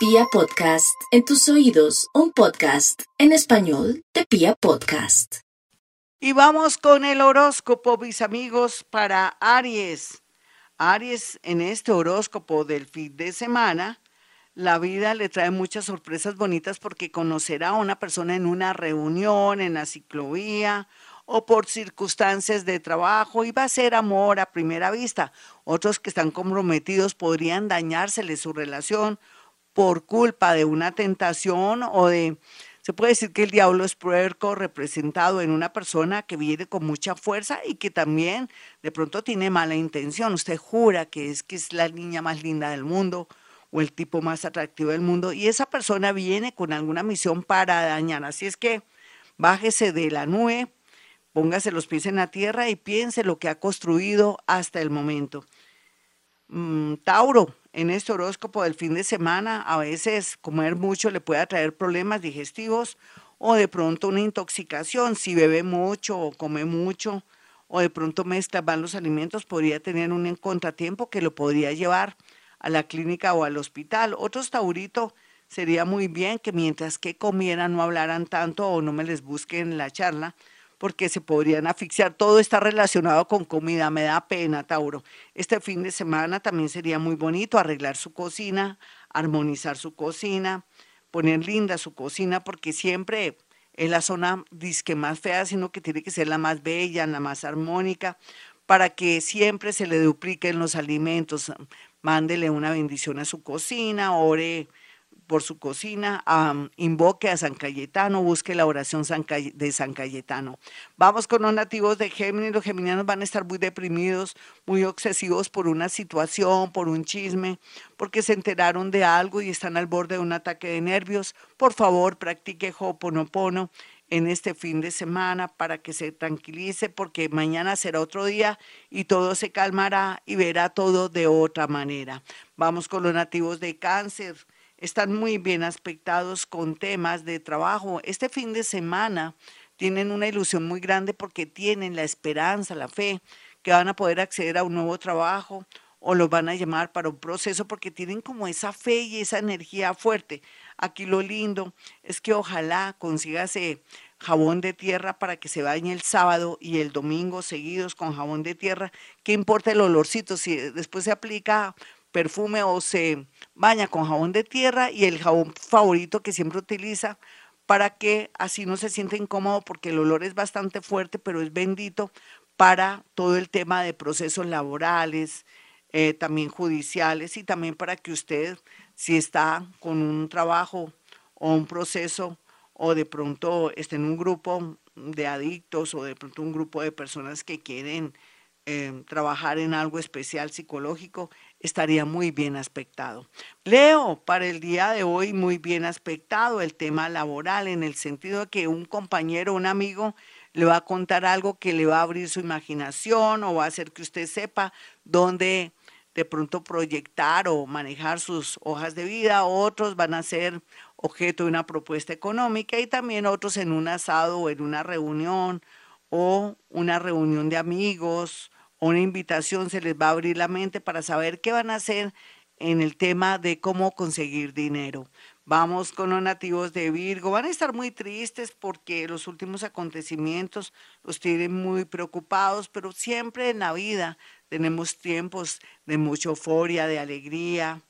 Pia Podcast, en tus oídos, un podcast en español de Pia Podcast. Y vamos con el horóscopo, mis amigos, para Aries. Aries, en este horóscopo del fin de semana, la vida le trae muchas sorpresas bonitas porque conocerá a una persona en una reunión, en la ciclovía o por circunstancias de trabajo y va a ser amor a primera vista. Otros que están comprometidos podrían dañársele su relación por culpa de una tentación o de... Se puede decir que el diablo es puerco representado en una persona que viene con mucha fuerza y que también de pronto tiene mala intención. Usted jura que es que es la niña más linda del mundo o el tipo más atractivo del mundo y esa persona viene con alguna misión para dañar. Así es que bájese de la nube, póngase los pies en la tierra y piense lo que ha construido hasta el momento. Mm, Tauro, en este horóscopo del fin de semana, a veces comer mucho le puede traer problemas digestivos o de pronto una intoxicación. Si bebe mucho o come mucho o de pronto mezcla mal los alimentos, podría tener un contratiempo que lo podría llevar a la clínica o al hospital. Otros taurito sería muy bien que mientras que comieran no hablaran tanto o no me les busquen la charla, porque se podrían asfixiar. Todo está relacionado con comida, me da pena, Tauro. Este fin de semana también sería muy bonito arreglar su cocina, armonizar su cocina, poner linda su cocina, porque siempre es la zona disque más fea, sino que tiene que ser la más bella, la más armónica, para que siempre se le dupliquen los alimentos mándele una bendición a su cocina, ore por su cocina, invoque a San Cayetano, busque la oración de San Cayetano. Vamos con los nativos de Géminis. Los geminianos van a estar muy deprimidos, muy obsesivos por una situación, por un chisme, porque se enteraron de algo y están al borde de un ataque de nervios. Por favor, practique Ho'oponopono en este fin de semana para que se tranquilice porque mañana será otro día y todo se calmará y verá todo de otra manera. Vamos con los nativos de cáncer. Están muy bien aspectados con temas de trabajo. Este fin de semana tienen una ilusión muy grande porque tienen la esperanza, la fe que van a poder acceder a un nuevo trabajo o los van a llamar para un proceso porque tienen como esa fe y esa energía fuerte. Aquí lo lindo es que ojalá consigase jabón de tierra para que se bañe el sábado y el domingo seguidos con jabón de tierra. ¿Qué importa el olorcito? Si después se aplica perfume o se baña con jabón de tierra y el jabón favorito que siempre utiliza para que así no se sienta incómodo porque el olor es bastante fuerte, pero es bendito para todo el tema de procesos laborales, eh, también judiciales y también para que usted, si está con un trabajo o un proceso o de pronto esté en un grupo de adictos o de pronto un grupo de personas que quieren eh, trabajar en algo especial psicológico, estaría muy bien aspectado. Leo, para el día de hoy, muy bien aspectado el tema laboral, en el sentido de que un compañero, un amigo, le va a contar algo que le va a abrir su imaginación o va a hacer que usted sepa dónde de pronto proyectar o manejar sus hojas de vida, otros van a ser objeto de una propuesta económica y también otros en un asado o en una reunión o una reunión de amigos una invitación se les va a abrir la mente para saber qué van a hacer en el tema de cómo conseguir dinero. Vamos con los nativos de Virgo. Van a estar muy tristes porque los últimos acontecimientos los tienen muy preocupados, pero siempre en la vida tenemos tiempos de mucha euforia, de alegría,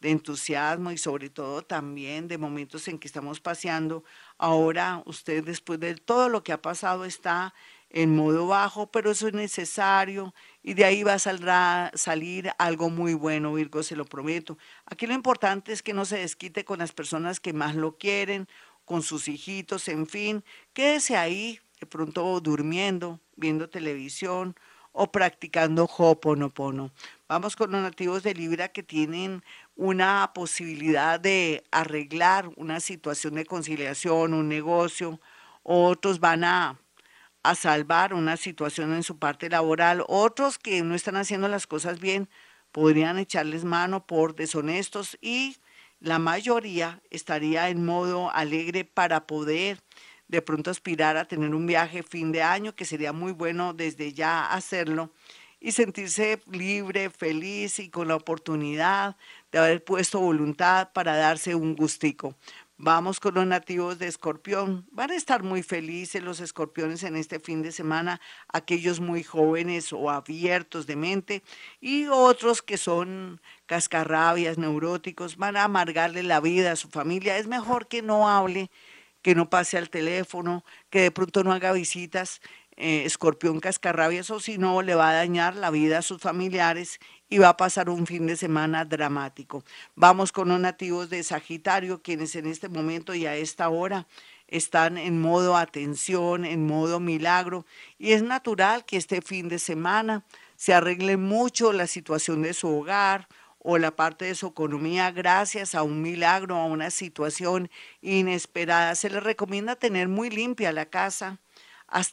de entusiasmo y sobre todo también de momentos en que estamos paseando. Ahora usted después de todo lo que ha pasado está en modo bajo, pero eso es necesario y de ahí va a salir algo muy bueno, Virgo, se lo prometo. Aquí lo importante es que no se desquite con las personas que más lo quieren, con sus hijitos, en fin, quédese ahí de pronto durmiendo, viendo televisión o practicando Ho'oponopono. Vamos con los nativos de Libra que tienen una posibilidad de arreglar una situación de conciliación, un negocio, otros van a a salvar una situación en su parte laboral. Otros que no están haciendo las cosas bien podrían echarles mano por deshonestos y la mayoría estaría en modo alegre para poder de pronto aspirar a tener un viaje fin de año, que sería muy bueno desde ya hacerlo y sentirse libre, feliz y con la oportunidad de haber puesto voluntad para darse un gustico. Vamos con los nativos de Escorpión. Van a estar muy felices los escorpiones en este fin de semana, aquellos muy jóvenes o abiertos de mente y otros que son cascarrabias, neuróticos, van a amargarle la vida a su familia. Es mejor que no hable, que no pase al teléfono, que de pronto no haga visitas. Eh, escorpión cascarrabias o si no le va a dañar la vida a sus familiares y va a pasar un fin de semana dramático. Vamos con los nativos de Sagitario, quienes en este momento y a esta hora están en modo atención, en modo milagro, y es natural que este fin de semana se arregle mucho la situación de su hogar o la parte de su economía gracias a un milagro, a una situación inesperada. Se le recomienda tener muy limpia la casa,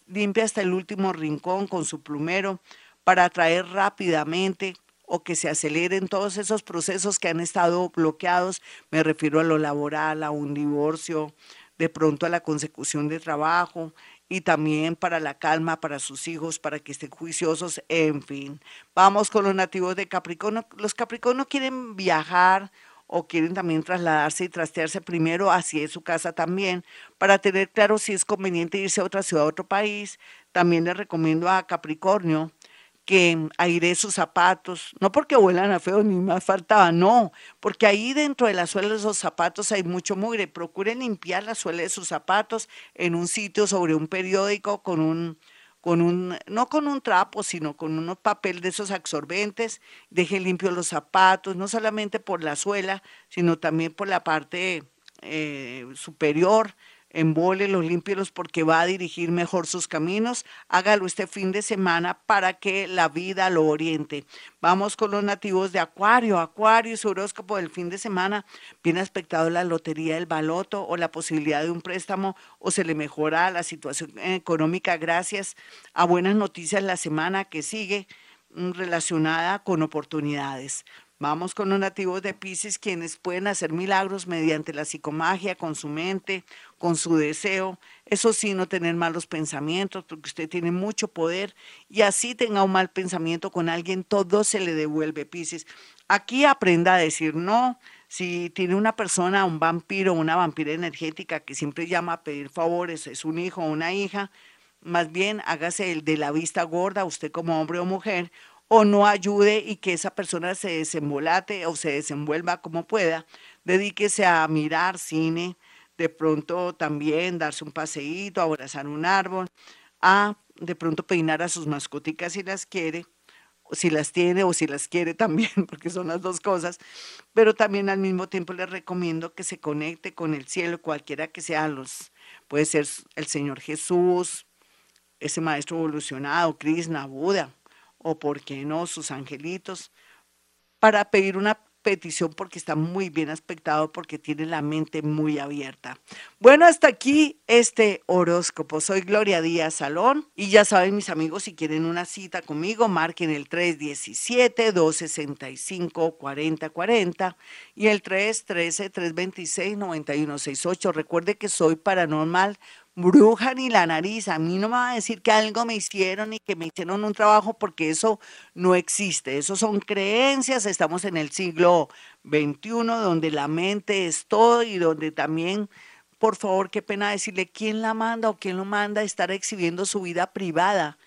limpia hasta el último rincón con su plumero para atraer rápidamente o que se aceleren todos esos procesos que han estado bloqueados, me refiero a lo laboral, a un divorcio, de pronto a la consecución de trabajo y también para la calma para sus hijos, para que estén juiciosos, en fin. Vamos con los nativos de Capricornio. Los Capricornio quieren viajar o quieren también trasladarse y trastearse primero hacia su casa también, para tener claro si es conveniente irse a otra ciudad, a otro país. También les recomiendo a Capricornio que aire sus zapatos, no porque vuelan a feo ni más faltaba, no, porque ahí dentro de la suela de esos zapatos hay mucho mugre. Procure limpiar la suela de sus zapatos en un sitio sobre un periódico con un, con un, no con un trapo, sino con un papel de esos absorbentes. Deje limpios los zapatos, no solamente por la suela, sino también por la parte eh, superior embólelos, límpielos porque va a dirigir mejor sus caminos. Hágalo este fin de semana para que la vida lo oriente. Vamos con los nativos de Acuario. Acuario, su horóscopo del fin de semana. Viene aspectado la lotería del baloto o la posibilidad de un préstamo o se le mejora la situación económica gracias a buenas noticias la semana que sigue mm, relacionada con oportunidades. Vamos con los nativos de Pisces, quienes pueden hacer milagros mediante la psicomagia, con su mente, con su deseo. Eso sí, no tener malos pensamientos, porque usted tiene mucho poder y así tenga un mal pensamiento con alguien, todo se le devuelve, Pisces. Aquí aprenda a decir no. Si tiene una persona, un vampiro, una vampira energética que siempre llama a pedir favores, es un hijo o una hija, más bien hágase el de la vista gorda, usted como hombre o mujer, o no ayude y que esa persona se desembolate o se desenvuelva como pueda, dedíquese a mirar cine, de pronto también darse un paseíto, abrazar un árbol, a de pronto peinar a sus mascoticas si las quiere, o si las tiene o si las quiere también, porque son las dos cosas, pero también al mismo tiempo les recomiendo que se conecte con el cielo, cualquiera que sea los, puede ser el Señor Jesús, ese maestro evolucionado, Krishna, Buda, o por qué no sus angelitos, para pedir una petición porque está muy bien aspectado, porque tiene la mente muy abierta. Bueno, hasta aquí este horóscopo. Soy Gloria Díaz Salón y ya saben mis amigos, si quieren una cita conmigo, marquen el 317-265-4040 y el 313-326-9168. Recuerde que soy paranormal bruja ni la nariz. A mí no me va a decir que algo me hicieron y que me hicieron un trabajo porque eso no existe. Eso son creencias. Estamos en el siglo XXI donde la mente es todo y donde también, por favor, qué pena decirle quién la manda o quién lo manda a estar exhibiendo su vida privada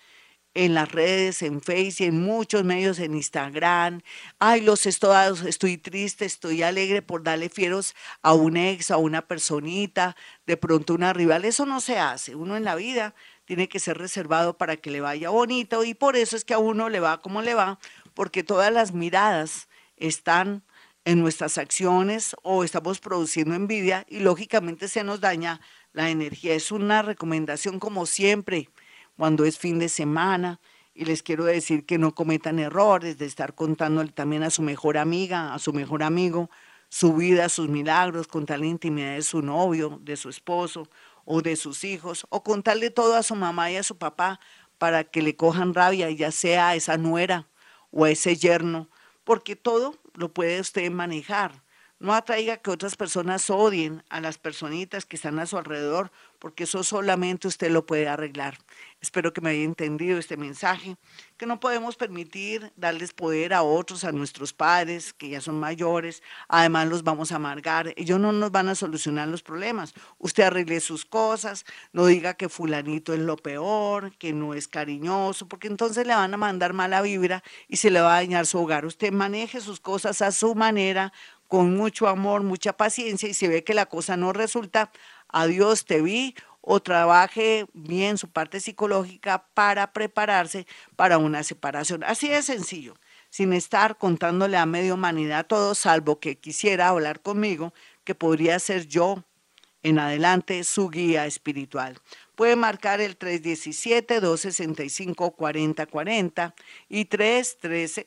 en las redes, en Facebook, en muchos medios, en Instagram. Ay, los estados, estoy triste, estoy alegre por darle fieros a un ex, a una personita, de pronto una rival. Eso no se hace. Uno en la vida tiene que ser reservado para que le vaya bonito y por eso es que a uno le va como le va, porque todas las miradas están en nuestras acciones o estamos produciendo envidia y lógicamente se nos daña la energía. Es una recomendación como siempre cuando es fin de semana. Y les quiero decir que no cometan errores de estar contándole también a su mejor amiga, a su mejor amigo, su vida, sus milagros, contarle la intimidad de su novio, de su esposo o de sus hijos, o contarle todo a su mamá y a su papá para que le cojan rabia, ya sea a esa nuera o a ese yerno, porque todo lo puede usted manejar. No atraiga que otras personas odien a las personitas que están a su alrededor, porque eso solamente usted lo puede arreglar. Espero que me haya entendido este mensaje, que no podemos permitir darles poder a otros, a nuestros padres, que ya son mayores, además los vamos a amargar, ellos no nos van a solucionar los problemas. Usted arregle sus cosas, no diga que fulanito es lo peor, que no es cariñoso, porque entonces le van a mandar mala vibra y se le va a dañar su hogar. Usted maneje sus cosas a su manera, con mucho amor, mucha paciencia y si ve que la cosa no resulta, adiós te vi o trabaje bien su parte psicológica para prepararse para una separación. Así de sencillo, sin estar contándole a media humanidad todo, salvo que quisiera hablar conmigo, que podría ser yo en adelante su guía espiritual. Puede marcar el 317-265-4040 y 313.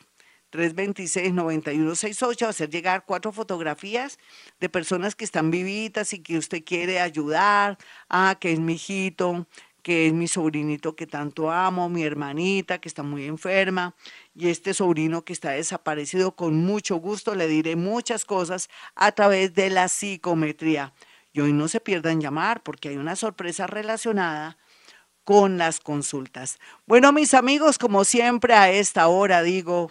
326-9168, hacer llegar cuatro fotografías de personas que están vivitas y que usted quiere ayudar, ah, que es mi hijito, que es mi sobrinito que tanto amo, mi hermanita que está muy enferma y este sobrino que está desaparecido, con mucho gusto le diré muchas cosas a través de la psicometría. Y hoy no se pierdan llamar porque hay una sorpresa relacionada con las consultas. Bueno, mis amigos, como siempre a esta hora digo,